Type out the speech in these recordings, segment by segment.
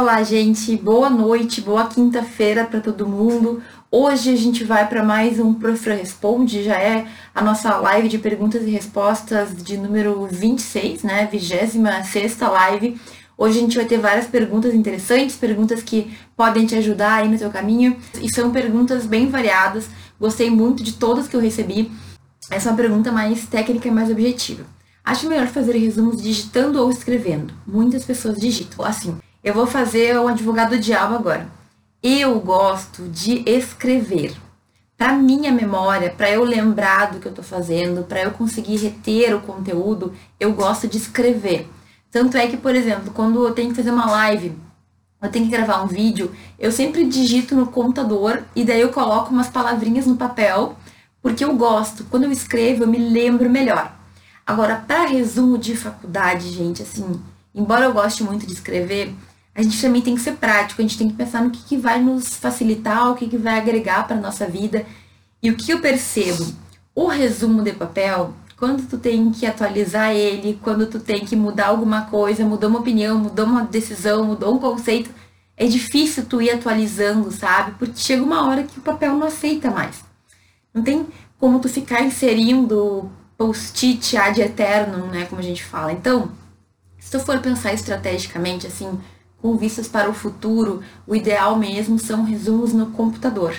Olá, gente. Boa noite, boa quinta-feira para todo mundo. Hoje a gente vai para mais um Prof Responde, já é a nossa live de perguntas e respostas de número 26, né? 26 live. Hoje a gente vai ter várias perguntas interessantes, perguntas que podem te ajudar aí no teu caminho. E são perguntas bem variadas. Gostei muito de todas que eu recebi. Essa é uma pergunta mais técnica e mais objetiva. Acho melhor fazer resumos digitando ou escrevendo. Muitas pessoas digitam. Assim, eu vou fazer o advogado do diabo agora. Eu gosto de escrever. Para minha memória, para eu lembrar do que eu estou fazendo, para eu conseguir reter o conteúdo, eu gosto de escrever. Tanto é que, por exemplo, quando eu tenho que fazer uma live, eu tenho que gravar um vídeo, eu sempre digito no computador e daí eu coloco umas palavrinhas no papel, porque eu gosto. Quando eu escrevo, eu me lembro melhor. Agora, para resumo de faculdade, gente, assim, embora eu goste muito de escrever, a gente também tem que ser prático, a gente tem que pensar no que, que vai nos facilitar, o que, que vai agregar para nossa vida. E o que eu percebo? O resumo de papel, quando tu tem que atualizar ele, quando tu tem que mudar alguma coisa, mudou uma opinião, mudou uma decisão, mudou um conceito, é difícil tu ir atualizando, sabe? Porque chega uma hora que o papel não aceita mais. Não tem como tu ficar inserindo post-it ad eterno, né, como a gente fala. Então, se tu for pensar estrategicamente assim, com vistas para o futuro, o ideal mesmo são resumos no computador,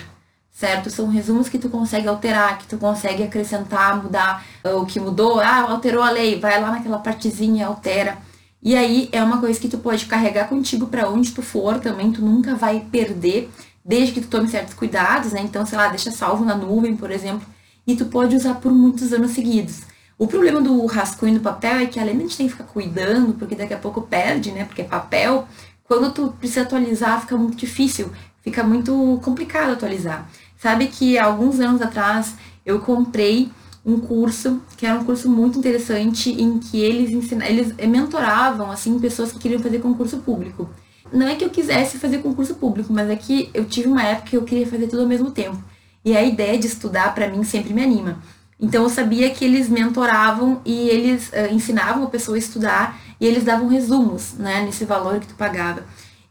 certo? São resumos que tu consegue alterar, que tu consegue acrescentar, mudar ah, o que mudou. Ah, alterou a lei, vai lá naquela partezinha, altera. E aí é uma coisa que tu pode carregar contigo para onde tu for também, tu nunca vai perder, desde que tu tome certos cuidados, né? Então, sei lá, deixa salvo na nuvem, por exemplo, e tu pode usar por muitos anos seguidos. O problema do rascunho no papel é que além de a gente que ficar cuidando, porque daqui a pouco perde, né? Porque é papel, quando tu precisa atualizar, fica muito difícil, fica muito complicado atualizar. Sabe que alguns anos atrás eu comprei um curso que era um curso muito interessante em que eles ensina, eles mentoravam assim pessoas que queriam fazer concurso público. Não é que eu quisesse fazer concurso público, mas é que eu tive uma época que eu queria fazer tudo ao mesmo tempo. E a ideia de estudar para mim sempre me anima. Então eu sabia que eles mentoravam e eles uh, ensinavam a pessoa a estudar e eles davam resumos, né, nesse valor que tu pagava.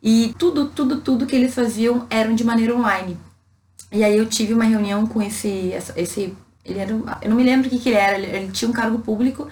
E tudo, tudo, tudo que eles faziam eram de maneira online. E aí eu tive uma reunião com esse, esse ele era, eu não me lembro o que, que ele era, ele, ele tinha um cargo público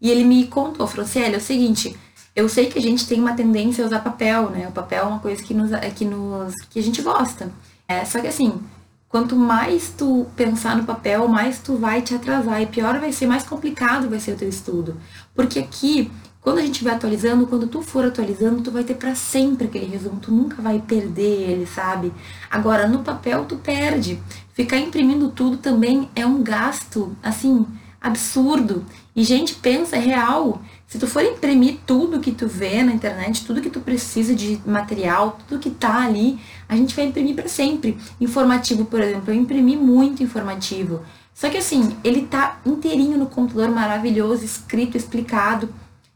e ele me contou, falou assim, é o seguinte, eu sei que a gente tem uma tendência a usar papel, né? O papel é uma coisa que nos, que nos que a gente gosta. É, só que assim, quanto mais tu pensar no papel, mais tu vai te atrasar e pior vai ser, mais complicado vai ser o teu estudo. Porque aqui quando a gente vai atualizando, quando tu for atualizando, tu vai ter para sempre aquele resumo, tu nunca vai perder ele, sabe? Agora, no papel tu perde. Ficar imprimindo tudo também é um gasto, assim, absurdo. E gente, pensa, é real. Se tu for imprimir tudo que tu vê na internet, tudo que tu precisa de material, tudo que tá ali, a gente vai imprimir para sempre. Informativo, por exemplo, eu imprimi muito informativo. Só que assim, ele tá inteirinho no computador, maravilhoso, escrito, explicado.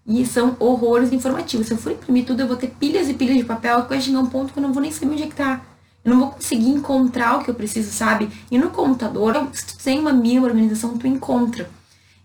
E são horrores informativos. Se eu for imprimir tudo, eu vou ter pilhas e pilhas de papel, vai chegar um ponto que eu não vou nem saber onde é que tá. Eu não vou conseguir encontrar o que eu preciso, sabe? E no computador, se tu tem uma mínima organização, tu encontra.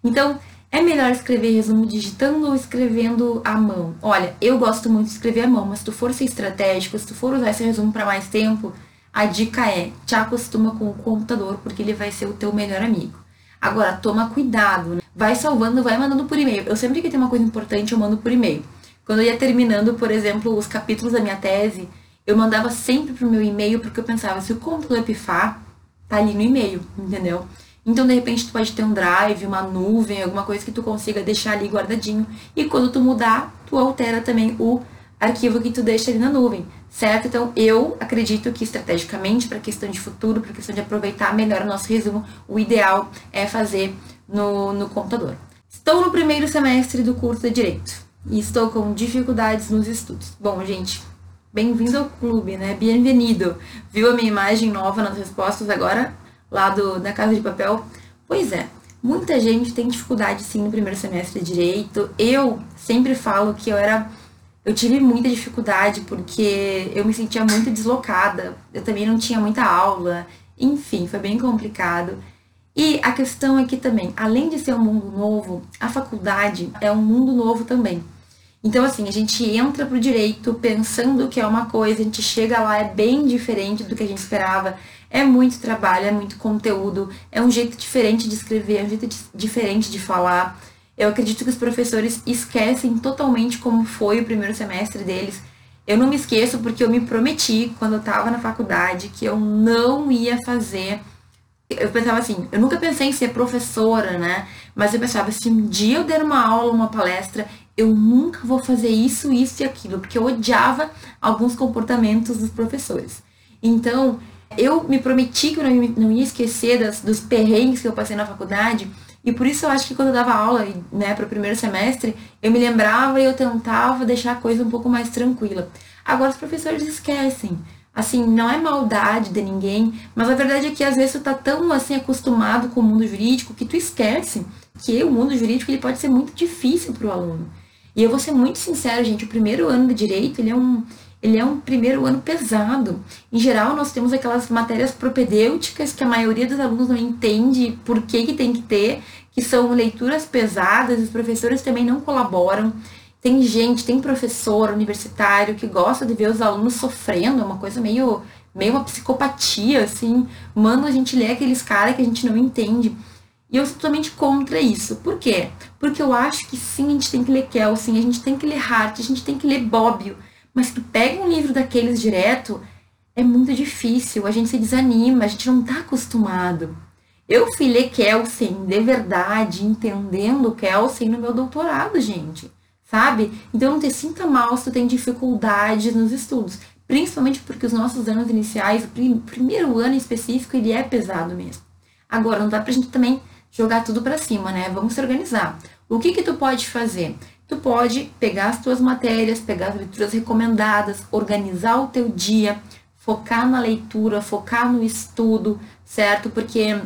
Então, é melhor escrever resumo digitando ou escrevendo à mão? Olha, eu gosto muito de escrever à mão, mas se tu for ser estratégico, se tu for usar esse resumo para mais tempo, a dica é te acostuma com o computador, porque ele vai ser o teu melhor amigo. Agora, toma cuidado, né? vai salvando, vai mandando por e-mail. Eu sempre que tem uma coisa importante, eu mando por e-mail. Quando eu ia terminando, por exemplo, os capítulos da minha tese, eu mandava sempre pro meu e-mail, porque eu pensava, se o computador pifar, tá ali no e-mail, entendeu? Então, de repente, tu pode ter um drive, uma nuvem, alguma coisa que tu consiga deixar ali guardadinho. E quando tu mudar, tu altera também o arquivo que tu deixa ali na nuvem, certo? Então, eu acredito que estrategicamente, para questão de futuro, para questão de aproveitar melhor o nosso resumo, o ideal é fazer no, no computador. Estou no primeiro semestre do curso de Direito e estou com dificuldades nos estudos. Bom, gente, bem-vindo ao clube, né? Bem-vindo. Viu a minha imagem nova nas respostas agora, lá do, da Casa de Papel? Pois é, muita gente tem dificuldade sim no primeiro semestre de Direito. Eu sempre falo que eu era eu tive muita dificuldade porque eu me sentia muito deslocada, eu também não tinha muita aula, enfim, foi bem complicado. E a questão é que também, além de ser um mundo novo, a faculdade é um mundo novo também. Então, assim, a gente entra pro direito pensando que é uma coisa, a gente chega lá, é bem diferente do que a gente esperava. É muito trabalho, é muito conteúdo, é um jeito diferente de escrever, é um jeito diferente de falar. Eu acredito que os professores esquecem totalmente como foi o primeiro semestre deles. Eu não me esqueço porque eu me prometi quando eu estava na faculdade que eu não ia fazer. Eu pensava assim, eu nunca pensei em ser professora, né? Mas eu pensava, se um dia eu der uma aula, uma palestra, eu nunca vou fazer isso, isso e aquilo, porque eu odiava alguns comportamentos dos professores. Então, eu me prometi que eu não ia esquecer das, dos perrengues que eu passei na faculdade, e por isso eu acho que quando eu dava aula, né, para o primeiro semestre, eu me lembrava e eu tentava deixar a coisa um pouco mais tranquila. Agora os professores esquecem. Assim, não é maldade de ninguém, mas a verdade é que às vezes tu tá tão assim acostumado com o mundo jurídico que tu esquece que o mundo jurídico ele pode ser muito difícil para o aluno. E eu vou ser muito sincero, gente, o primeiro ano de direito, ele é um ele é um primeiro ano pesado. Em geral, nós temos aquelas matérias propedêuticas que a maioria dos alunos não entende por que, que tem que ter, que são leituras pesadas, os professores também não colaboram. Tem gente, tem professor universitário que gosta de ver os alunos sofrendo, é uma coisa meio, meio uma psicopatia, assim. Manda a gente ler aqueles caras que a gente não entende. E eu sou totalmente contra isso. Por quê? Porque eu acho que sim, a gente tem que ler Kelsen, a gente tem que ler Hart, a gente tem que ler Bobbio mas tu pega um livro daqueles direto, é muito difícil, a gente se desanima, a gente não tá acostumado. Eu fui ler Kelsen de verdade, entendendo Kelsen no meu doutorado, gente. Sabe? Então não te sinta mal se tu tem dificuldades nos estudos. Principalmente porque os nossos anos iniciais, o primeiro ano em específico, ele é pesado mesmo. Agora, não dá pra gente também jogar tudo para cima, né? Vamos se organizar. O que que tu pode fazer? Tu pode pegar as tuas matérias, pegar as leituras recomendadas, organizar o teu dia, focar na leitura, focar no estudo, certo? Porque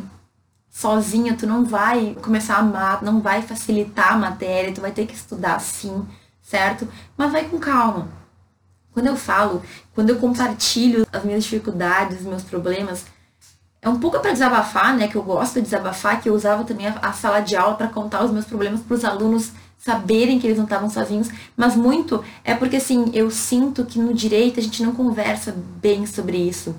sozinha tu não vai começar a amar, não vai facilitar a matéria, tu vai ter que estudar sim, certo? Mas vai com calma. Quando eu falo, quando eu compartilho as minhas dificuldades, os meus problemas, é um pouco para desabafar, né? Que eu gosto de desabafar, que eu usava também a, sala de aula para contar os meus problemas para os alunos saberem que eles não estavam sozinhos, mas muito é porque assim, eu sinto que no direito a gente não conversa bem sobre isso.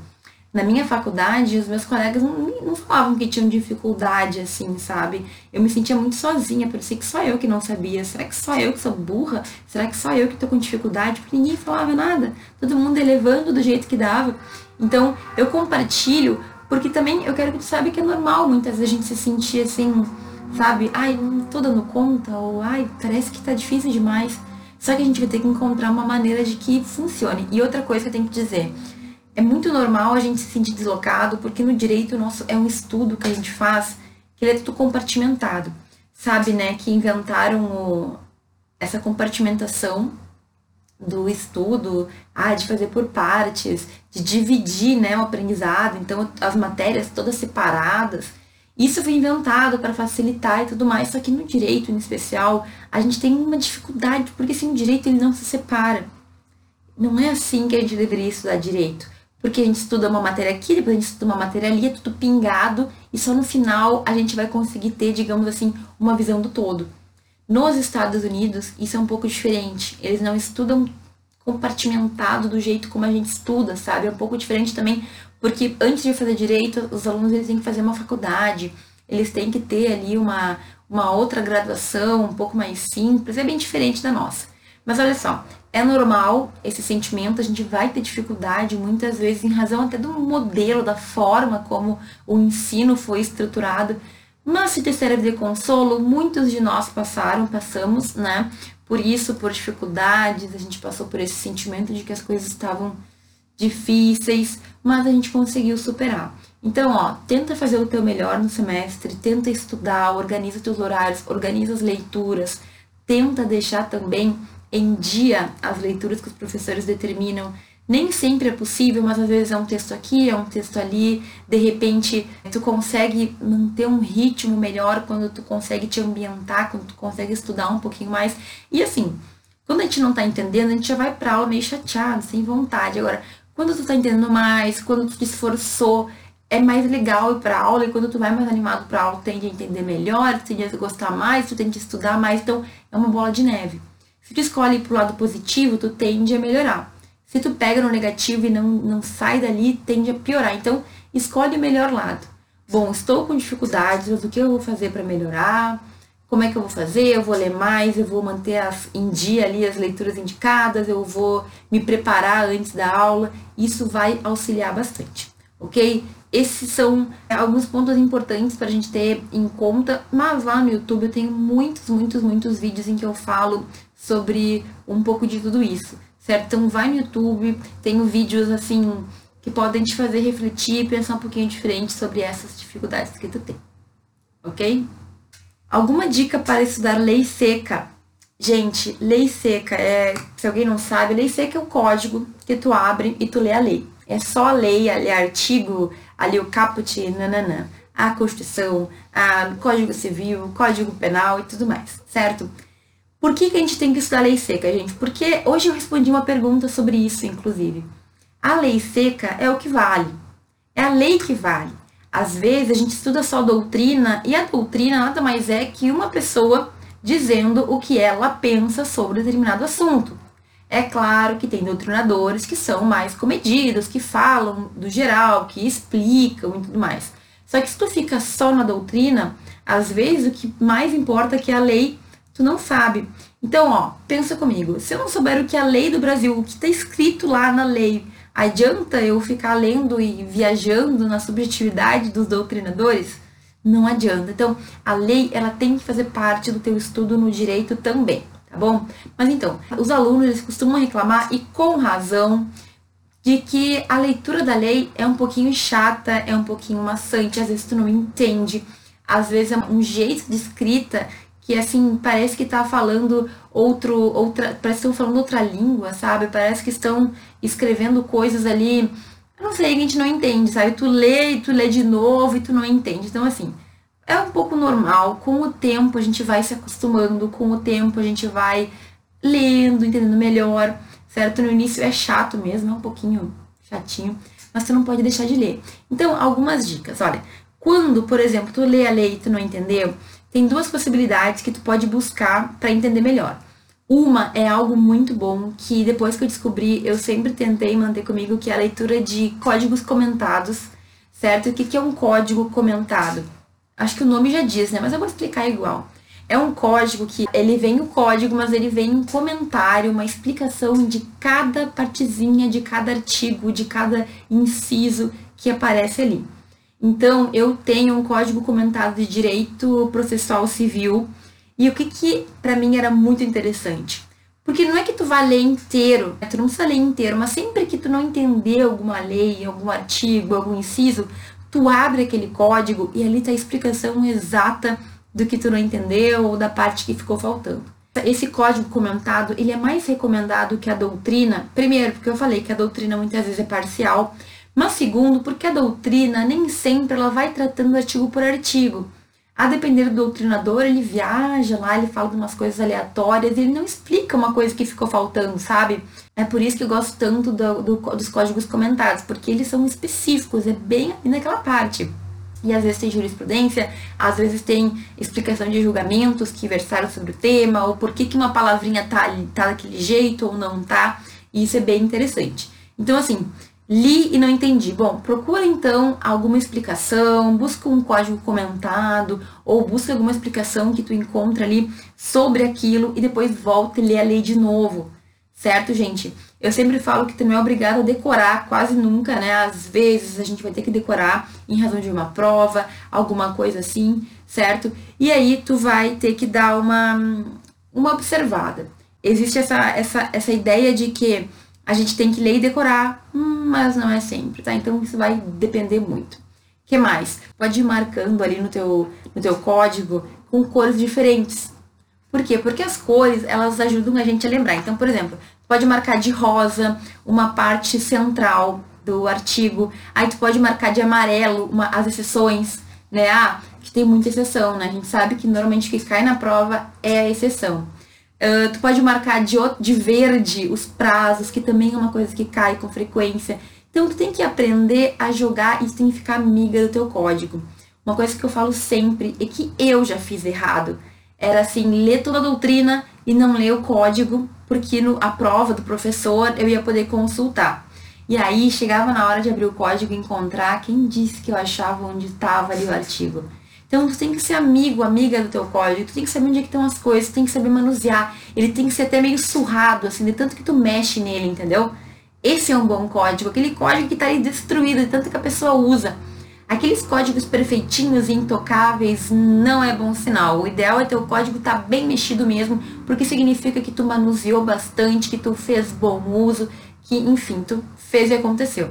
Na minha faculdade, os meus colegas não, não falavam que tinham dificuldade, assim, sabe? Eu me sentia muito sozinha, parecia que só eu que não sabia. Será que só eu que sou burra? Será que só eu que tô com dificuldade? Porque ninguém falava nada. Todo mundo elevando do jeito que dava. Então, eu compartilho, porque também eu quero que tu saiba que é normal muitas vezes a gente se sentir assim, sabe? Ai, não tô dando conta, ou ai, parece que tá difícil demais. Só que a gente vai ter que encontrar uma maneira de que funcione. E outra coisa que eu tenho que dizer, é muito normal a gente se sentir deslocado, porque no direito nosso é um estudo que a gente faz, que ele é tudo compartimentado. Sabe, né, que inventaram o, essa compartimentação do estudo, ah, de fazer por partes, de dividir, né, o aprendizado, então as matérias todas separadas. Isso foi inventado para facilitar e tudo mais, só que no direito em especial, a gente tem uma dificuldade, porque assim, o direito ele não se separa. Não é assim que a gente deveria estudar direito. Porque a gente estuda uma matéria aqui, depois a gente estuda uma matéria ali, é tudo pingado, e só no final a gente vai conseguir ter, digamos assim, uma visão do todo. Nos Estados Unidos, isso é um pouco diferente. Eles não estudam compartimentado do jeito como a gente estuda, sabe? É um pouco diferente também porque antes de fazer direito, os alunos eles têm que fazer uma faculdade, eles têm que ter ali uma, uma outra graduação um pouco mais simples, é bem diferente da nossa. Mas olha só, é normal esse sentimento, a gente vai ter dificuldade muitas vezes em razão até do modelo, da forma como o ensino foi estruturado. Mas se te serve de consolo, muitos de nós passaram, passamos, né? Por isso, por dificuldades, a gente passou por esse sentimento de que as coisas estavam difíceis, mas a gente conseguiu superar. Então, ó, tenta fazer o teu melhor no semestre, tenta estudar, organiza teus horários, organiza as leituras, tenta deixar também em dia as leituras que os professores determinam. Nem sempre é possível, mas às vezes é um texto aqui, é um texto ali. De repente, tu consegue manter um ritmo melhor quando tu consegue te ambientar, quando tu consegue estudar um pouquinho mais. E assim, quando a gente não tá entendendo, a gente já vai pra aula meio chateado, sem vontade. Agora, quando tu tá entendendo mais, quando tu te esforçou, é mais legal ir pra aula e quando tu vai mais animado pra aula, tu tende a entender melhor, tu tende a gostar mais, tu tende a estudar mais, então é uma bola de neve. Se tu escolhe pro lado positivo, tu tende a melhorar. Se tu pega no negativo e não, não sai dali, tende a piorar. Então, escolhe o melhor lado. Bom, estou com dificuldades, o que eu vou fazer para melhorar? Como é que eu vou fazer? Eu vou ler mais, eu vou manter as, em dia ali as leituras indicadas, eu vou me preparar antes da aula. Isso vai auxiliar bastante, ok? Esses são alguns pontos importantes para a gente ter em conta, mas lá no YouTube eu tenho muitos, muitos, muitos vídeos em que eu falo sobre um pouco de tudo isso certo? Então vai no YouTube, tenho vídeos assim que podem te fazer refletir e pensar um pouquinho diferente sobre essas dificuldades que tu tem. Ok? Alguma dica para estudar lei seca? Gente, lei seca é, se alguém não sabe, lei seca é o código que tu abre e tu lê a lei. É só a lei, ali artigo, ali o caput, nananã. A Constituição, a Código Civil, Código Penal e tudo mais, certo? Por que, que a gente tem que estudar lei seca, gente? Porque hoje eu respondi uma pergunta sobre isso, inclusive. A lei seca é o que vale. É a lei que vale. Às vezes a gente estuda só doutrina e a doutrina nada mais é que uma pessoa dizendo o que ela pensa sobre determinado assunto. É claro que tem doutrinadores que são mais comedidos, que falam do geral, que explicam e tudo mais. Só que se tu fica só na doutrina, às vezes o que mais importa é que a lei Tu não sabe. Então, ó, pensa comigo. Se eu não souber o que é a lei do Brasil, o que está escrito lá na lei, adianta eu ficar lendo e viajando na subjetividade dos doutrinadores? Não adianta. Então, a lei, ela tem que fazer parte do teu estudo no direito também, tá bom? Mas então, os alunos, eles costumam reclamar, e com razão, de que a leitura da lei é um pouquinho chata, é um pouquinho maçante, às vezes tu não entende, às vezes é um jeito de escrita que assim parece que tá falando outro outra parece que estão falando outra língua sabe? Parece que estão escrevendo coisas ali eu não sei a gente não entende sabe? Tu lê e tu lê de novo e tu não entende. Então assim é um pouco normal. Com o tempo a gente vai se acostumando com o tempo a gente vai lendo entendendo melhor certo? No início é chato mesmo é um pouquinho chatinho mas tu não pode deixar de ler. Então algumas dicas. Olha quando por exemplo tu lê a lei e tu não entendeu tem duas possibilidades que tu pode buscar para entender melhor. Uma é algo muito bom que depois que eu descobri, eu sempre tentei manter comigo, que é a leitura de códigos comentados, certo? O que, é um código comentado? Acho que o nome já diz, né? Mas eu vou explicar igual. É um código que ele vem o código, mas ele vem um comentário, uma explicação de cada partezinha, de cada artigo, de cada inciso que aparece ali. Então, eu tenho um código comentado de direito processual civil. E o que que para mim era muito interessante? Porque não é que tu vá ler inteiro, né? tu não precisa ler inteiro, mas sempre que tu não entender alguma lei, algum artigo, algum inciso, tu abre aquele código e ali tá a explicação exata do que tu não entendeu ou da parte que ficou faltando. Esse código comentado, ele é mais recomendado que a doutrina, primeiro, porque eu falei que a doutrina muitas vezes é parcial, mas segundo, porque a doutrina nem sempre ela vai tratando artigo por artigo. A depender do doutrinador, ele viaja lá, ele fala de umas coisas aleatórias, ele não explica uma coisa que ficou faltando, sabe? É por isso que eu gosto tanto do, do, dos códigos comentados, porque eles são específicos, é bem naquela parte. E às vezes tem jurisprudência, às vezes tem explicação de julgamentos que versaram sobre o tema, ou por que, que uma palavrinha tá, tá daquele jeito ou não tá. E isso é bem interessante. Então, assim, Li e não entendi. Bom, procura então alguma explicação, busca um código comentado ou busca alguma explicação que tu encontra ali sobre aquilo e depois volta e lê a lei de novo. Certo, gente? Eu sempre falo que tu não é obrigado a decorar quase nunca, né? Às vezes a gente vai ter que decorar em razão de uma prova, alguma coisa assim, certo? E aí tu vai ter que dar uma, uma observada. Existe essa, essa, essa ideia de que a gente tem que ler e decorar, hum, mas não é sempre, tá? Então isso vai depender muito. que mais? Pode ir marcando ali no teu, no teu código com cores diferentes. Por quê? Porque as cores, elas ajudam a gente a lembrar. Então, por exemplo, pode marcar de rosa uma parte central do artigo. Aí tu pode marcar de amarelo uma, as exceções, né? Ah, que tem muita exceção, né? A gente sabe que normalmente o que cai na prova é a exceção. Uh, tu pode marcar de, de verde os prazos, que também é uma coisa que cai com frequência. Então, tu tem que aprender a jogar e tem que ficar amiga do teu código. Uma coisa que eu falo sempre é que eu já fiz errado. era assim, ler toda a doutrina e não ler o código, porque no, a prova do professor eu ia poder consultar. E aí chegava na hora de abrir o código e encontrar quem disse que eu achava onde estava ali o artigo. Então tu tem que ser amigo, amiga do teu código, tu tem que saber onde é que estão as coisas, tu tem que saber manusear. Ele tem que ser até meio surrado, assim, de tanto que tu mexe nele, entendeu? Esse é um bom código, aquele código que está ali destruído, de tanto que a pessoa usa. Aqueles códigos perfeitinhos e intocáveis não é bom sinal. O ideal é ter o código estar tá bem mexido mesmo, porque significa que tu manuseou bastante, que tu fez bom uso, que enfim, tu fez e aconteceu.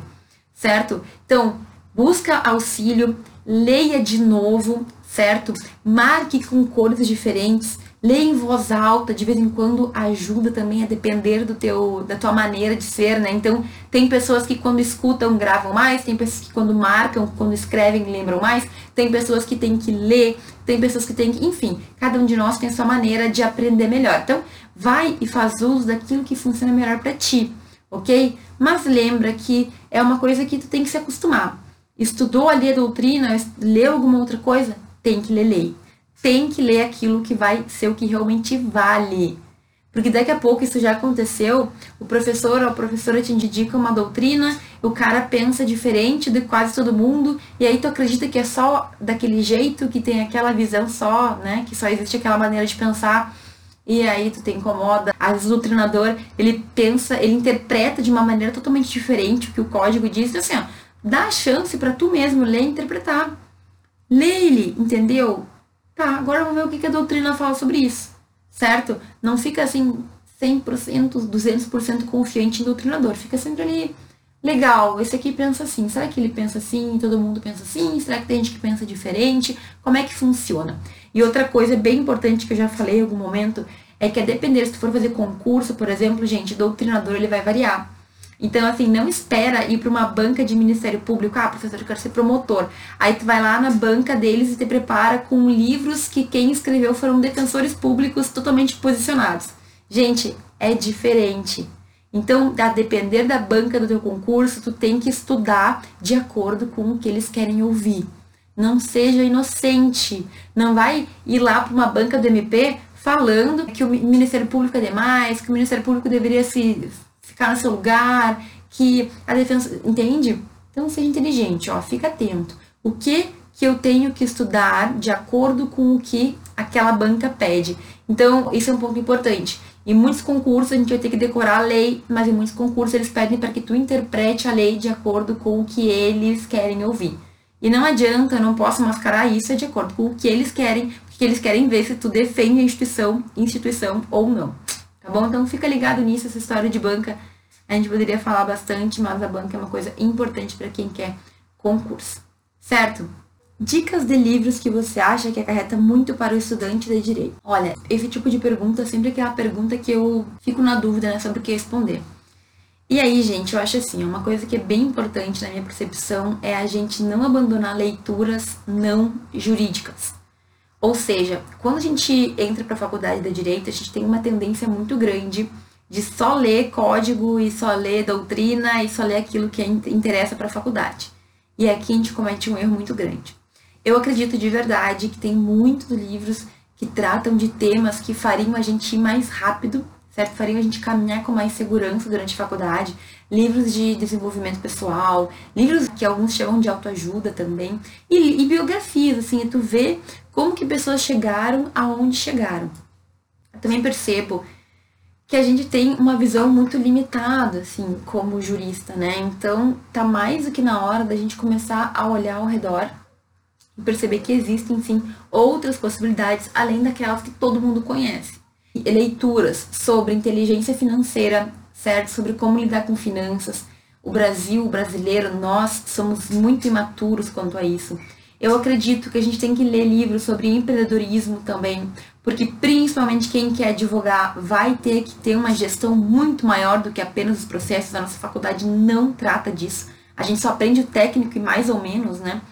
Certo? Então, busca auxílio, leia de novo, certo? Marque com cores diferentes, leia em voz alta, de vez em quando ajuda também a depender do teu, da tua maneira de ser, né? Então, tem pessoas que quando escutam gravam mais, tem pessoas que quando marcam, quando escrevem lembram mais, tem pessoas que têm que ler, tem pessoas que têm que, enfim, cada um de nós tem a sua maneira de aprender melhor. Então, vai e faz uso daquilo que funciona melhor para ti, ok? Mas lembra que é uma coisa que tu tem que se acostumar estudou ali a doutrina, leu alguma outra coisa, tem que ler lei. Tem que ler aquilo que vai ser o que realmente vale. Porque daqui a pouco isso já aconteceu, o professor ou a professora te indica uma doutrina, o cara pensa diferente de quase todo mundo, e aí tu acredita que é só daquele jeito, que tem aquela visão só, né? Que só existe aquela maneira de pensar, e aí tu te incomoda. Às vezes o treinador, ele pensa, ele interpreta de uma maneira totalmente diferente o que o código diz, assim, ó, Dá a chance para tu mesmo ler e interpretar. Lê ele, entendeu? Tá, agora vamos ver o que, que a doutrina fala sobre isso, certo? Não fica assim 100%, 200% confiante em doutrinador. Fica sempre ali, legal, esse aqui pensa assim. Será que ele pensa assim? Todo mundo pensa assim? Será que tem gente que pensa diferente? Como é que funciona? E outra coisa bem importante que eu já falei em algum momento é que a depender se tu for fazer concurso, por exemplo, gente, doutrinador ele vai variar. Então, assim, não espera ir para uma banca de Ministério Público, ah, professor, eu quero ser promotor. Aí tu vai lá na banca deles e te prepara com livros que quem escreveu foram defensores públicos totalmente posicionados. Gente, é diferente. Então, a depender da banca do teu concurso, tu tem que estudar de acordo com o que eles querem ouvir. Não seja inocente. Não vai ir lá para uma banca do MP falando que o Ministério Público é demais, que o Ministério Público deveria se ficar no seu lugar, que a defesa. Entende? Então seja inteligente, ó, fica atento. O que que eu tenho que estudar de acordo com o que aquela banca pede. Então, isso é um ponto importante. Em muitos concursos a gente vai ter que decorar a lei, mas em muitos concursos eles pedem para que tu interprete a lei de acordo com o que eles querem ouvir. E não adianta, eu não posso mascarar isso é de acordo com o que eles querem, porque eles querem ver se tu defende a instituição, instituição ou não. Tá bom? Então fica ligado nisso, essa história de banca. A gente poderia falar bastante, mas a banca é uma coisa importante para quem quer concurso. Certo? Dicas de livros que você acha que acarreta muito para o estudante de direito. Olha, esse tipo de pergunta é sempre aquela pergunta que eu fico na dúvida né, sobre o que responder. E aí, gente, eu acho assim, uma coisa que é bem importante na minha percepção é a gente não abandonar leituras não jurídicas. Ou seja, quando a gente entra para a faculdade da direito, a gente tem uma tendência muito grande de só ler código e só ler doutrina e só ler aquilo que interessa para a faculdade. E aqui a gente comete um erro muito grande. Eu acredito de verdade que tem muitos livros que tratam de temas que fariam a gente ir mais rápido, certo? Fariam a gente caminhar com mais segurança durante a faculdade. Livros de desenvolvimento pessoal, livros que alguns chamam de autoajuda também, e, e biografias, assim, e tu vê como que pessoas chegaram aonde chegaram. Eu também percebo que a gente tem uma visão muito limitada, assim, como jurista, né? Então, tá mais do que na hora da gente começar a olhar ao redor e perceber que existem, sim, outras possibilidades além daquelas que todo mundo conhece. Leituras sobre inteligência financeira, certo? Sobre como lidar com finanças. O Brasil, o brasileiro, nós somos muito imaturos quanto a isso. Eu acredito que a gente tem que ler livros sobre empreendedorismo também, porque principalmente quem quer advogar vai ter que ter uma gestão muito maior do que apenas os processos. A nossa faculdade não trata disso. A gente só aprende o técnico e mais ou menos, né?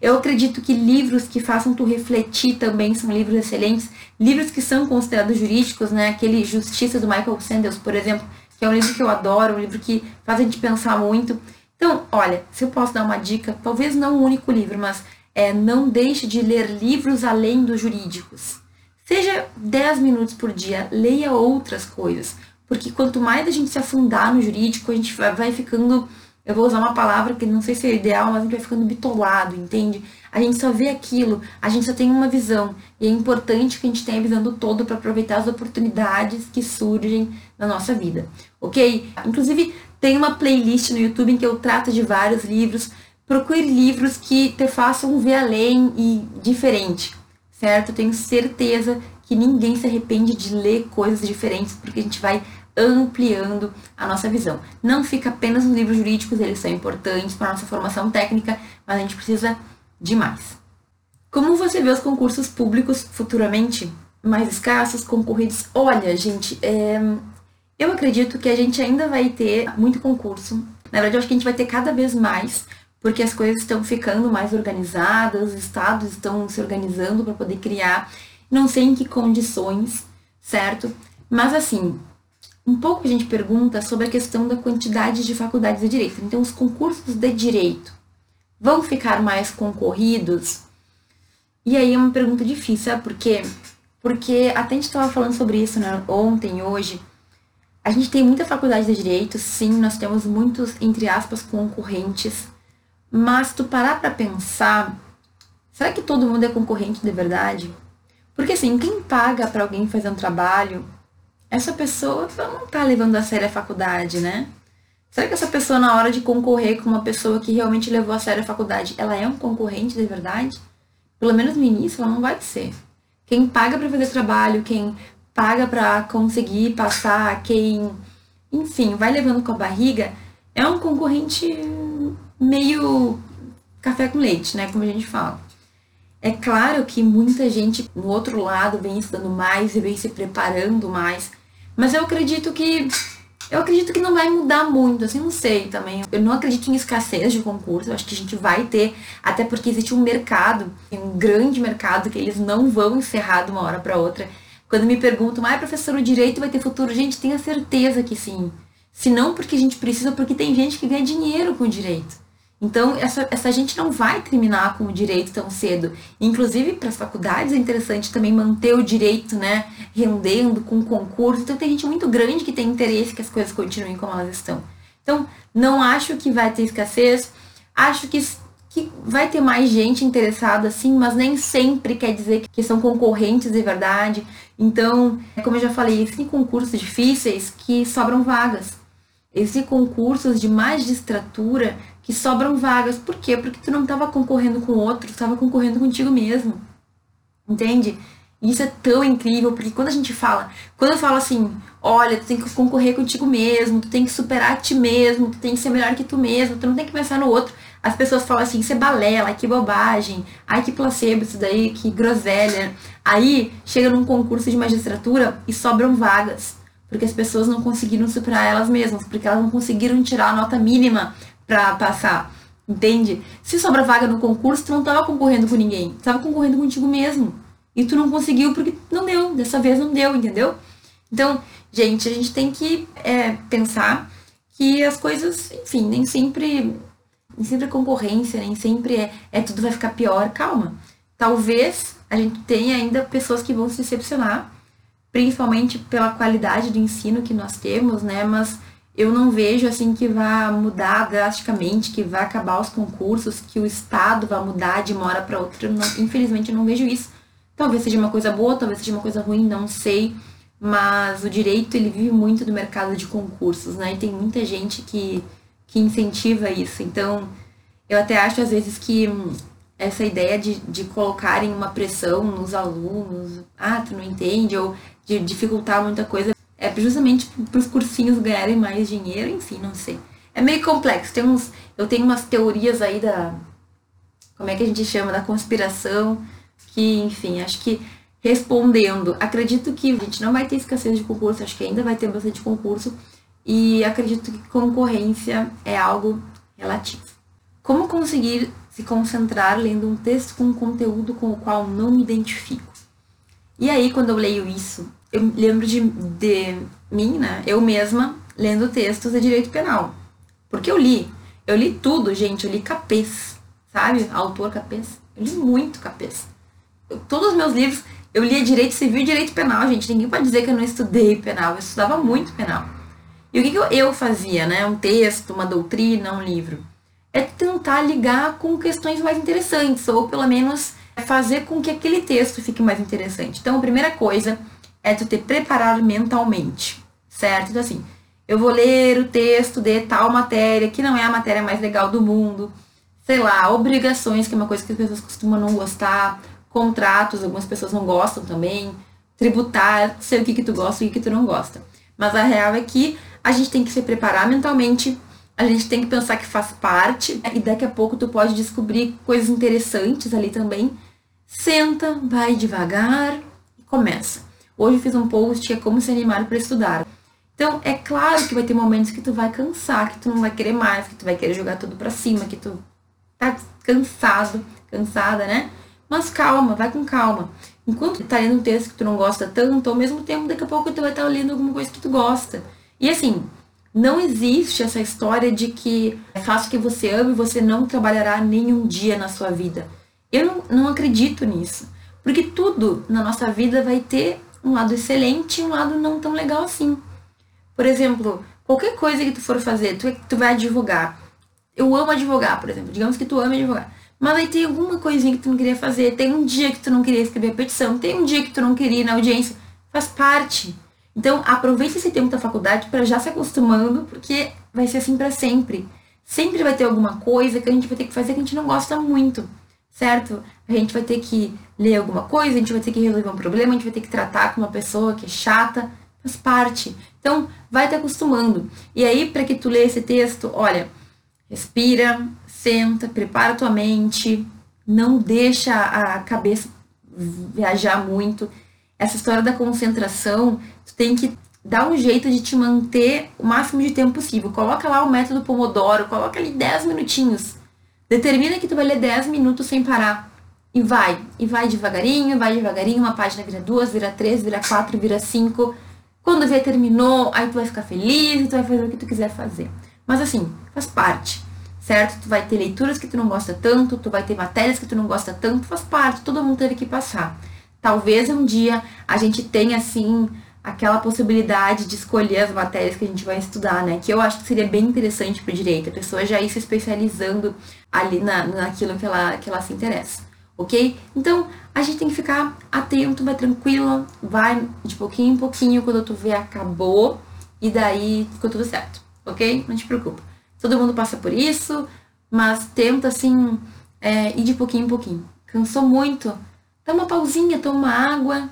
Eu acredito que livros que façam tu refletir também são livros excelentes. Livros que são considerados jurídicos, né? Aquele Justiça do Michael Sanders, por exemplo, que é um livro que eu adoro, um livro que faz a gente pensar muito. Então, olha, se eu posso dar uma dica, talvez não um único livro, mas é, não deixe de ler livros além dos jurídicos. Seja 10 minutos por dia, leia outras coisas. Porque quanto mais a gente se afundar no jurídico, a gente vai ficando eu vou usar uma palavra que não sei se é ideal, mas a gente vai ficando bitolado, entende? A gente só vê aquilo, a gente só tem uma visão. E é importante que a gente tenha a visão do todo para aproveitar as oportunidades que surgem na nossa vida, ok? Inclusive, tem uma playlist no YouTube em que eu trato de vários livros. Procure livros que te façam ver além e diferente, certo? Tenho certeza que ninguém se arrepende de ler coisas diferentes, porque a gente vai ampliando a nossa visão. Não fica apenas nos livros jurídicos, eles são importantes para a nossa formação técnica, mas a gente precisa de mais. Como você vê os concursos públicos futuramente mais escassos, concorridos? Olha, gente, é... eu acredito que a gente ainda vai ter muito concurso. Na verdade, eu acho que a gente vai ter cada vez mais, porque as coisas estão ficando mais organizadas, os estados estão se organizando para poder criar, não sei em que condições, certo? Mas assim, um pouco a gente pergunta sobre a questão da quantidade de faculdades de direito. Então, os concursos de direito vão ficar mais concorridos? E aí é uma pergunta difícil, sabe por quê? Porque até a gente estava falando sobre isso né, ontem, hoje. A gente tem muita faculdade de direito, sim, nós temos muitos, entre aspas, concorrentes. Mas tu parar para pensar, será que todo mundo é concorrente de verdade? Porque assim, quem paga para alguém fazer um trabalho essa pessoa não está levando a sério a faculdade, né? Será que essa pessoa, na hora de concorrer com uma pessoa que realmente levou a sério a faculdade, ela é um concorrente de verdade? Pelo menos no início, ela não vai ser. Quem paga para fazer trabalho, quem paga para conseguir passar, quem, enfim, vai levando com a barriga, é um concorrente meio café com leite, né? Como a gente fala. É claro que muita gente no outro lado vem estudando mais e vem se preparando mais mas eu acredito que. Eu acredito que não vai mudar muito, assim, não sei também. Eu não acredito em escassez de concurso, eu acho que a gente vai ter, até porque existe um mercado, um grande mercado, que eles não vão encerrar de uma hora para outra. Quando me perguntam, ah, professor, o direito vai ter futuro? Gente, tenha certeza que sim. Se não porque a gente precisa, porque tem gente que ganha dinheiro com o direito. Então, essa, essa gente não vai terminar com o direito tão cedo. Inclusive, para as faculdades é interessante também manter o direito, né, rendendo com concurso. Então, tem gente muito grande que tem interesse que as coisas continuem como elas estão. Então, não acho que vai ter escassez. Acho que, que vai ter mais gente interessada, sim, mas nem sempre quer dizer que são concorrentes de verdade. Então, como eu já falei, existem concursos difíceis que sobram vagas. Existem concursos de magistratura que sobram vagas. Por quê? Porque tu não estava concorrendo com outro, tu estava concorrendo contigo mesmo. Entende? Isso é tão incrível, porque quando a gente fala, quando eu falo assim, olha, tu tem que concorrer contigo mesmo, tu tem que superar a ti mesmo, tu tem que ser melhor que tu mesmo, tu não tem que pensar no outro. As pessoas falam assim, isso é balela, que bobagem, ai que placebo isso daí, que groselha. Aí chega num concurso de magistratura e sobram vagas, porque as pessoas não conseguiram superar elas mesmas, porque elas não conseguiram tirar a nota mínima para passar. Entende? Se sobra vaga no concurso, tu não tava concorrendo com ninguém. Tu tava concorrendo contigo mesmo. E tu não conseguiu porque não deu. Dessa vez não deu, entendeu? Então, gente, a gente tem que é, pensar que as coisas, enfim, nem sempre. Nem sempre é concorrência, nem sempre é, é tudo vai ficar pior. Calma. Talvez a gente tenha ainda pessoas que vão se decepcionar, principalmente pela qualidade do ensino que nós temos, né? Mas eu não vejo assim que vá mudar drasticamente, que vai acabar os concursos, que o Estado vai mudar de uma hora para outra. Não, infelizmente, eu não vejo isso. Talvez seja uma coisa boa, talvez seja uma coisa ruim, não sei. Mas o direito, ele vive muito do mercado de concursos, né? E tem muita gente que, que incentiva isso. Então, eu até acho, às vezes, que hum, essa ideia de, de colocarem uma pressão nos alunos, ah, tu não entende, ou de dificultar muita coisa, é justamente para os cursinhos ganharem mais dinheiro, enfim, não sei. É meio complexo. Tem uns, eu tenho umas teorias aí da. Como é que a gente chama? Da conspiração. Que, enfim, acho que respondendo, acredito que a gente não vai ter escassez de concurso, acho que ainda vai ter bastante concurso. E acredito que concorrência é algo relativo. Como conseguir se concentrar lendo um texto com um conteúdo com o qual não me identifico? E aí, quando eu leio isso, eu lembro de, de mim, né? Eu mesma lendo textos de direito penal. Porque eu li. Eu li tudo, gente. Eu li Capês, sabe? Autor Capês. Eu li muito Capês. Eu, todos os meus livros, Eu lia direito civil e direito penal, gente. Ninguém pode dizer que eu não estudei penal. Eu estudava muito penal. E o que, que eu, eu fazia, né? Um texto, uma doutrina, um livro. É tentar ligar com questões mais interessantes, ou pelo menos fazer com que aquele texto fique mais interessante. Então, a primeira coisa é tu te preparar mentalmente, certo? Então, assim, eu vou ler o texto de tal matéria, que não é a matéria mais legal do mundo, sei lá, obrigações, que é uma coisa que as pessoas costumam não gostar, contratos, algumas pessoas não gostam também, tributar, sei o que que tu gosta e o que, que tu não gosta. Mas a real é que a gente tem que se preparar mentalmente, a gente tem que pensar que faz parte, e daqui a pouco tu pode descobrir coisas interessantes ali também. Senta, vai devagar e começa. Hoje eu fiz um post que é como se animar para estudar. Então, é claro que vai ter momentos que tu vai cansar, que tu não vai querer mais, que tu vai querer jogar tudo para cima, que tu tá cansado, cansada, né? Mas calma, vai com calma. Enquanto tu tá lendo um texto que tu não gosta tanto, ao mesmo tempo, daqui a pouco tu vai estar tá lendo alguma coisa que tu gosta. E assim, não existe essa história de que faça o que você ama e você não trabalhará nenhum dia na sua vida. Eu não, não acredito nisso. Porque tudo na nossa vida vai ter um lado excelente e um lado não tão legal assim. Por exemplo, qualquer coisa que tu for fazer, tu, tu vai advogar. Eu amo advogar, por exemplo. Digamos que tu ama advogar. Mas aí tem alguma coisinha que tu não queria fazer. Tem um dia que tu não queria escrever a petição. Tem um dia que tu não queria ir na audiência. Faz parte. Então, aproveite esse tempo da faculdade para já se acostumando, porque vai ser assim para sempre. Sempre vai ter alguma coisa que a gente vai ter que fazer que a gente não gosta muito, certo? A gente vai ter que ler alguma coisa, a gente vai ter que resolver um problema, a gente vai ter que tratar com uma pessoa que é chata, faz parte. Então, vai te acostumando. E aí, para que tu lê esse texto, olha, respira, senta, prepara tua mente, não deixa a cabeça viajar muito. Essa história da concentração, tu tem que dar um jeito de te manter o máximo de tempo possível. Coloca lá o método Pomodoro, coloca ali 10 minutinhos. Determina que tu vai ler 10 minutos sem parar. E vai, e vai devagarinho, vai devagarinho, uma página vira duas, vira três, vira quatro, vira cinco. Quando vê terminou, aí tu vai ficar feliz e tu vai fazer o que tu quiser fazer. Mas assim, faz parte, certo? Tu vai ter leituras que tu não gosta tanto, tu vai ter matérias que tu não gosta tanto, faz parte, todo mundo teve que passar. Talvez um dia a gente tenha assim aquela possibilidade de escolher as matérias que a gente vai estudar, né? Que eu acho que seria bem interessante para direito, a pessoa já ir se especializando ali na, naquilo que ela, que ela se interessa ok? Então, a gente tem que ficar atento, vai tranquilo, vai de pouquinho em pouquinho, quando tu vê, acabou, e daí ficou tudo certo, ok? Não te preocupa. Todo mundo passa por isso, mas tenta, assim, é, ir de pouquinho em pouquinho. Cansou muito? Dá uma pausinha, toma água,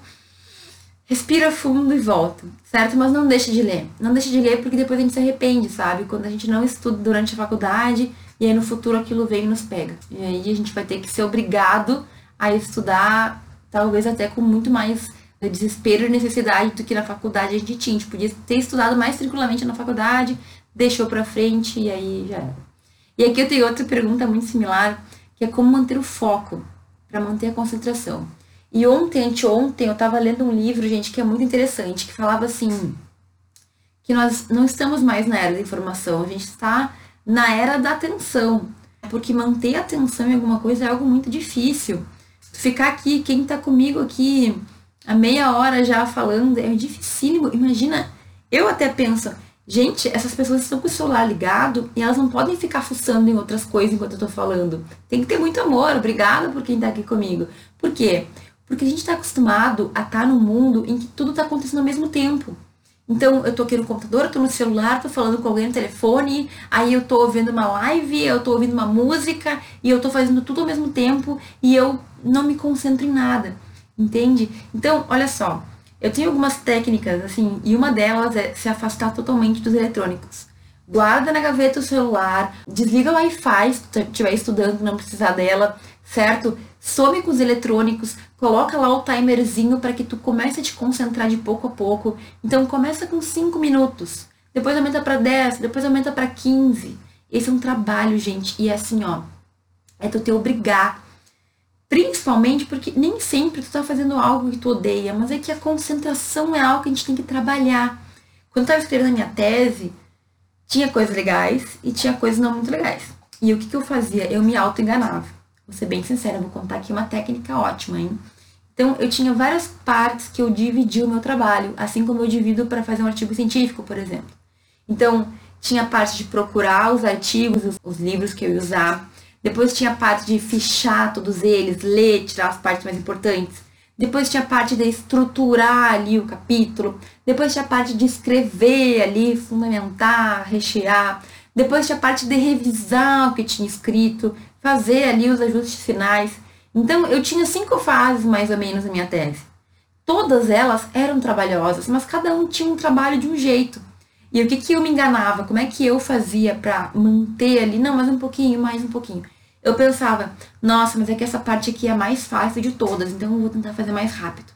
respira fundo e volta, certo? Mas não deixa de ler. Não deixa de ler porque depois a gente se arrepende, sabe? Quando a gente não estuda durante a faculdade e aí no futuro aquilo vem e nos pega. E aí a gente vai ter que ser obrigado a estudar, talvez até com muito mais desespero e necessidade do que na faculdade a gente tinha. A gente podia ter estudado mais tranquilamente na faculdade, deixou pra frente e aí já era. E aqui eu tenho outra pergunta muito similar, que é como manter o foco para manter a concentração. E ontem, anteontem, eu estava lendo um livro, gente, que é muito interessante, que falava assim, que nós não estamos mais na era da informação, a gente está na era da atenção. Porque manter a atenção em alguma coisa é algo muito difícil. Ficar aqui, quem tá comigo aqui a meia hora já falando, é dificílimo. Imagina, eu até penso, gente, essas pessoas estão com o celular ligado e elas não podem ficar fuçando em outras coisas enquanto eu tô falando. Tem que ter muito amor, obrigada por quem tá aqui comigo. Por quê? Porque a gente está acostumado a estar tá num mundo em que tudo está acontecendo ao mesmo tempo. Então, eu tô aqui no computador, tô no celular, tô falando com alguém no telefone, aí eu tô ouvindo uma live, eu tô ouvindo uma música, e eu tô fazendo tudo ao mesmo tempo, e eu não me concentro em nada, entende? Então, olha só, eu tenho algumas técnicas, assim, e uma delas é se afastar totalmente dos eletrônicos. Guarda na gaveta o celular, desliga o Wi-Fi se estiver estudando, não precisar dela, certo? Some com os eletrônicos, coloca lá o timerzinho para que tu comece a te concentrar de pouco a pouco. Então começa com 5 minutos, depois aumenta para 10, depois aumenta para 15. Esse é um trabalho, gente, e é assim, ó, é tu te obrigar. Principalmente porque nem sempre tu tá fazendo algo que tu odeia, mas é que a concentração é algo que a gente tem que trabalhar. Quando eu tava escrevendo a minha tese, tinha coisas legais e tinha coisas não muito legais. E o que, que eu fazia? Eu me auto-enganava. Vou ser bem sincera, vou contar aqui uma técnica ótima, hein? Então, eu tinha várias partes que eu dividi o meu trabalho, assim como eu divido para fazer um artigo científico, por exemplo. Então, tinha a parte de procurar os artigos, os, os livros que eu ia usar. Depois tinha a parte de fichar todos eles, ler, tirar as partes mais importantes. Depois tinha a parte de estruturar ali o capítulo. Depois tinha a parte de escrever ali, fundamentar, rechear. Depois tinha a parte de revisar o que tinha escrito, fazer ali os ajustes finais. Então eu tinha cinco fases mais ou menos na minha tese. Todas elas eram trabalhosas, mas cada um tinha um trabalho de um jeito. E o que que eu me enganava? Como é que eu fazia para manter ali, não, mais um pouquinho, mais um pouquinho. Eu pensava, nossa, mas é que essa parte aqui é a mais fácil de todas, então eu vou tentar fazer mais rápido.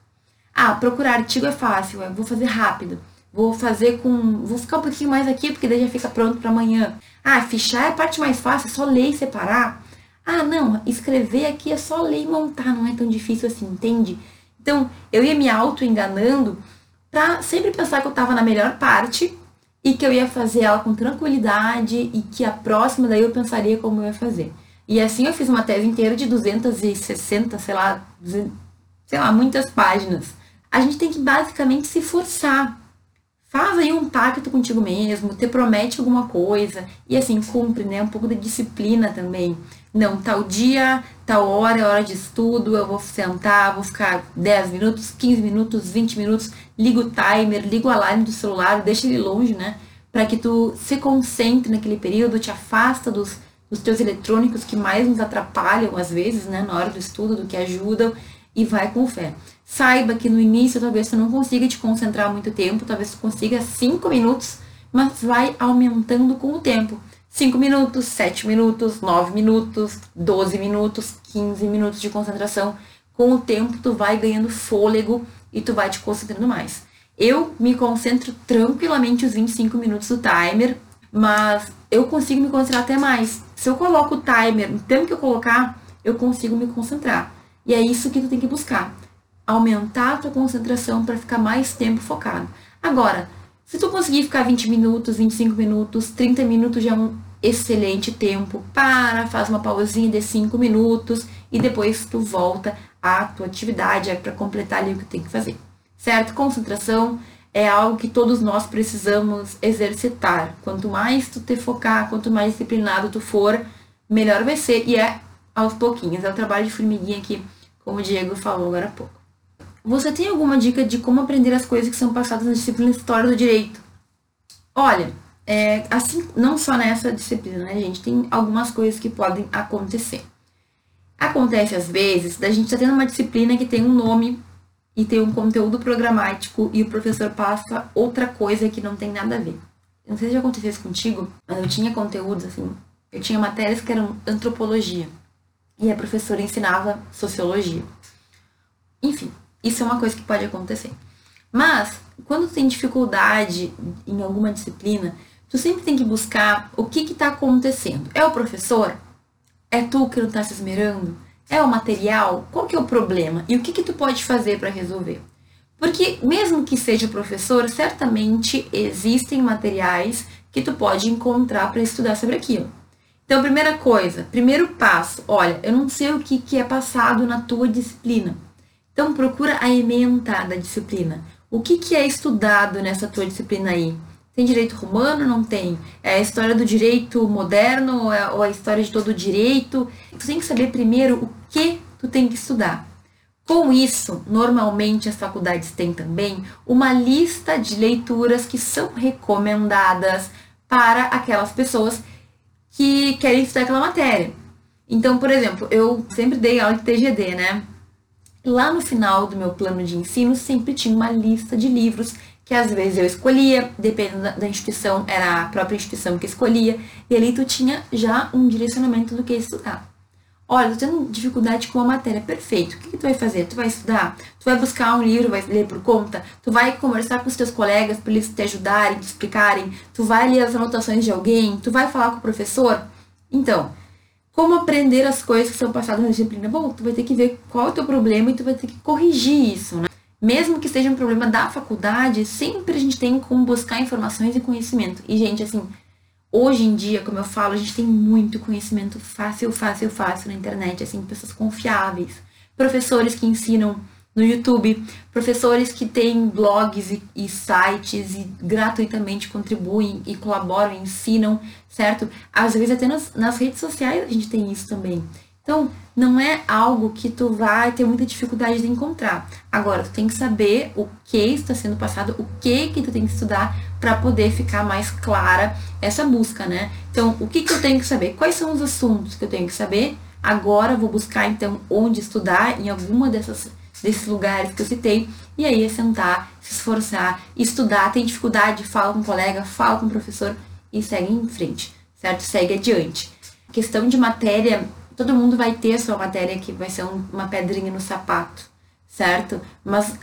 Ah, procurar artigo é fácil, eu vou fazer rápido. Vou fazer com. Vou ficar um pouquinho mais aqui, porque daí já fica pronto para amanhã. Ah, fichar é a parte mais fácil, é só ler e separar. Ah, não, escrever aqui é só ler e montar, não é tão difícil assim, entende? Então, eu ia me auto-enganando pra sempre pensar que eu tava na melhor parte e que eu ia fazer ela com tranquilidade e que a próxima daí eu pensaria como eu ia fazer. E assim eu fiz uma tese inteira de 260, sei lá, sei lá, muitas páginas. A gente tem que basicamente se forçar. Faz aí um pacto contigo mesmo, te promete alguma coisa e assim cumpre, né? Um pouco de disciplina também. Não, tal dia, tal hora é hora de estudo, eu vou sentar, vou ficar 10 minutos, 15 minutos, 20 minutos, ligo o timer, ligo o alarme do celular, deixa ele longe, né? Para que tu se concentre naquele período, te afasta dos, dos teus eletrônicos que mais nos atrapalham às vezes, né, na hora do estudo, do que ajudam, e vai com fé. Saiba que no início talvez tu não consiga te concentrar muito tempo, talvez tu consiga 5 minutos, mas vai aumentando com o tempo. 5 minutos, 7 minutos, 9 minutos, 12 minutos, 15 minutos de concentração. Com o tempo, tu vai ganhando fôlego e tu vai te concentrando mais. Eu me concentro tranquilamente os 25 minutos do timer, mas eu consigo me concentrar até mais. Se eu coloco o timer, no tempo que eu colocar, eu consigo me concentrar. E é isso que tu tem que buscar. Aumentar a tua concentração para ficar mais tempo focado. Agora, se tu conseguir ficar 20 minutos, 25 minutos, 30 minutos já é um excelente tempo. Para, faz uma pausinha de 5 minutos e depois tu volta à tua atividade é para completar ali o que tem que fazer. Certo? Concentração é algo que todos nós precisamos exercitar. Quanto mais tu te focar, quanto mais disciplinado tu for, melhor vai ser. E é aos pouquinhos. É o trabalho de formiguinha aqui, como o Diego falou agora há pouco. Você tem alguma dica de como aprender as coisas que são passadas na disciplina História do Direito? Olha, é, assim, não só nessa disciplina, né, gente? Tem algumas coisas que podem acontecer. Acontece às vezes da gente estar tá tendo uma disciplina que tem um nome e tem um conteúdo programático e o professor passa outra coisa que não tem nada a ver. Não sei se já aconteceu isso contigo, mas eu tinha conteúdos assim. Eu tinha matérias que eram antropologia e a professora ensinava sociologia. Enfim, isso é uma coisa que pode acontecer. Mas, quando tem dificuldade em alguma disciplina, tu sempre tem que buscar o que está acontecendo. É o professor? É tu que não está se esmerando? É o material? Qual que é o problema? E o que, que tu pode fazer para resolver? Porque mesmo que seja professor, certamente existem materiais que tu pode encontrar para estudar sobre aquilo. Então, primeira coisa, primeiro passo, olha, eu não sei o que, que é passado na tua disciplina. Então procura a ementa da disciplina. O que, que é estudado nessa tua disciplina aí? Tem direito romano? Não tem. É a história do direito moderno ou, é, ou a história de todo o direito? Tu tem que saber primeiro o que tu tem que estudar. Com isso, normalmente as faculdades têm também uma lista de leituras que são recomendadas para aquelas pessoas que querem estudar aquela matéria. Então, por exemplo, eu sempre dei aula de TGD, né? Lá no final do meu plano de ensino, sempre tinha uma lista de livros que às vezes eu escolhia, dependendo da instituição, era a própria instituição que escolhia, e ali tu tinha já um direcionamento do que estudar. Olha, tô tendo dificuldade com a matéria, perfeito. O que, que, tu vai fazer? Tu vai estudar? Tu vai buscar um livro, vai ler por conta? Tu vai conversar com os teus colegas para eles te ajudarem, te explicarem? Tu vai ler as anotações de alguém? Tu vai falar com o professor? Então, como aprender as coisas que são passadas na disciplina? Bom, tu vai ter que ver qual é o teu problema e tu vai ter que corrigir isso, né? Mesmo que seja um problema da faculdade, sempre a gente tem como buscar informações e conhecimento. E, gente, assim, hoje em dia, como eu falo, a gente tem muito conhecimento fácil, fácil, fácil na internet, assim, pessoas confiáveis, professores que ensinam no YouTube, professores que têm blogs e, e, sites e gratuitamente contribuem e colaboram, ensinam, certo? Às vezes até nas, nas redes sociais a gente tem isso também. Então, não é algo que tu vai ter muita dificuldade de encontrar. Agora, tu tem que saber o que está sendo passado, o que que tu tem que estudar para poder ficar mais clara essa busca, né? Então, o que que eu tenho que saber? Quais são os assuntos que eu tenho que saber? Agora vou buscar então onde estudar em alguma dessas desses lugares que eu citei, e aí é sentar, se esforçar, estudar, tem dificuldade, fala com um colega, fala com o professor e segue em frente, certo? Segue adiante. Questão de matéria todo mundo vai ter sua matéria que vai ser um, uma pedrinha no sapato, certo? Mas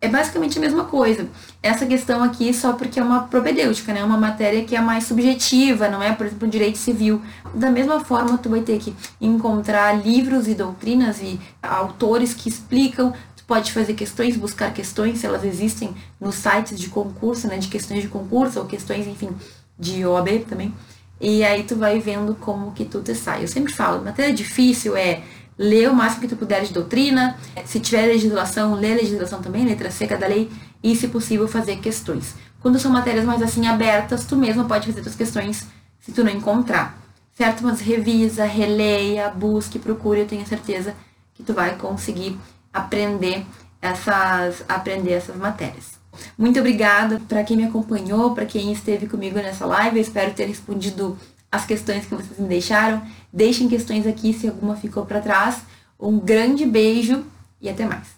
é basicamente a mesma coisa. Essa questão aqui só porque é uma propedêutica, né? Uma matéria que é mais subjetiva, não é, por exemplo, direito civil. Da mesma forma, tu vai ter que encontrar livros e doutrinas e autores que explicam. Tu pode fazer questões, buscar questões, se elas existem nos sites de concurso, né? De questões de concurso ou questões, enfim, de OAB também. E aí tu vai vendo como que tu te sai. Eu sempre falo, matéria difícil é ler o máximo que tu puder de doutrina, se tiver legislação, lê legislação também, letra seca da lei, e se possível fazer questões. Quando são matérias mais assim abertas, tu mesmo pode fazer tuas questões se tu não encontrar. Certo? Mas revisa, releia, busque, procure, eu tenho certeza que tu vai conseguir aprender essas, aprender essas matérias. Muito obrigada para quem me acompanhou, para quem esteve comigo nessa live. Eu espero ter respondido as questões que vocês me deixaram. Deixem questões aqui se alguma ficou para trás. Um grande beijo e até mais.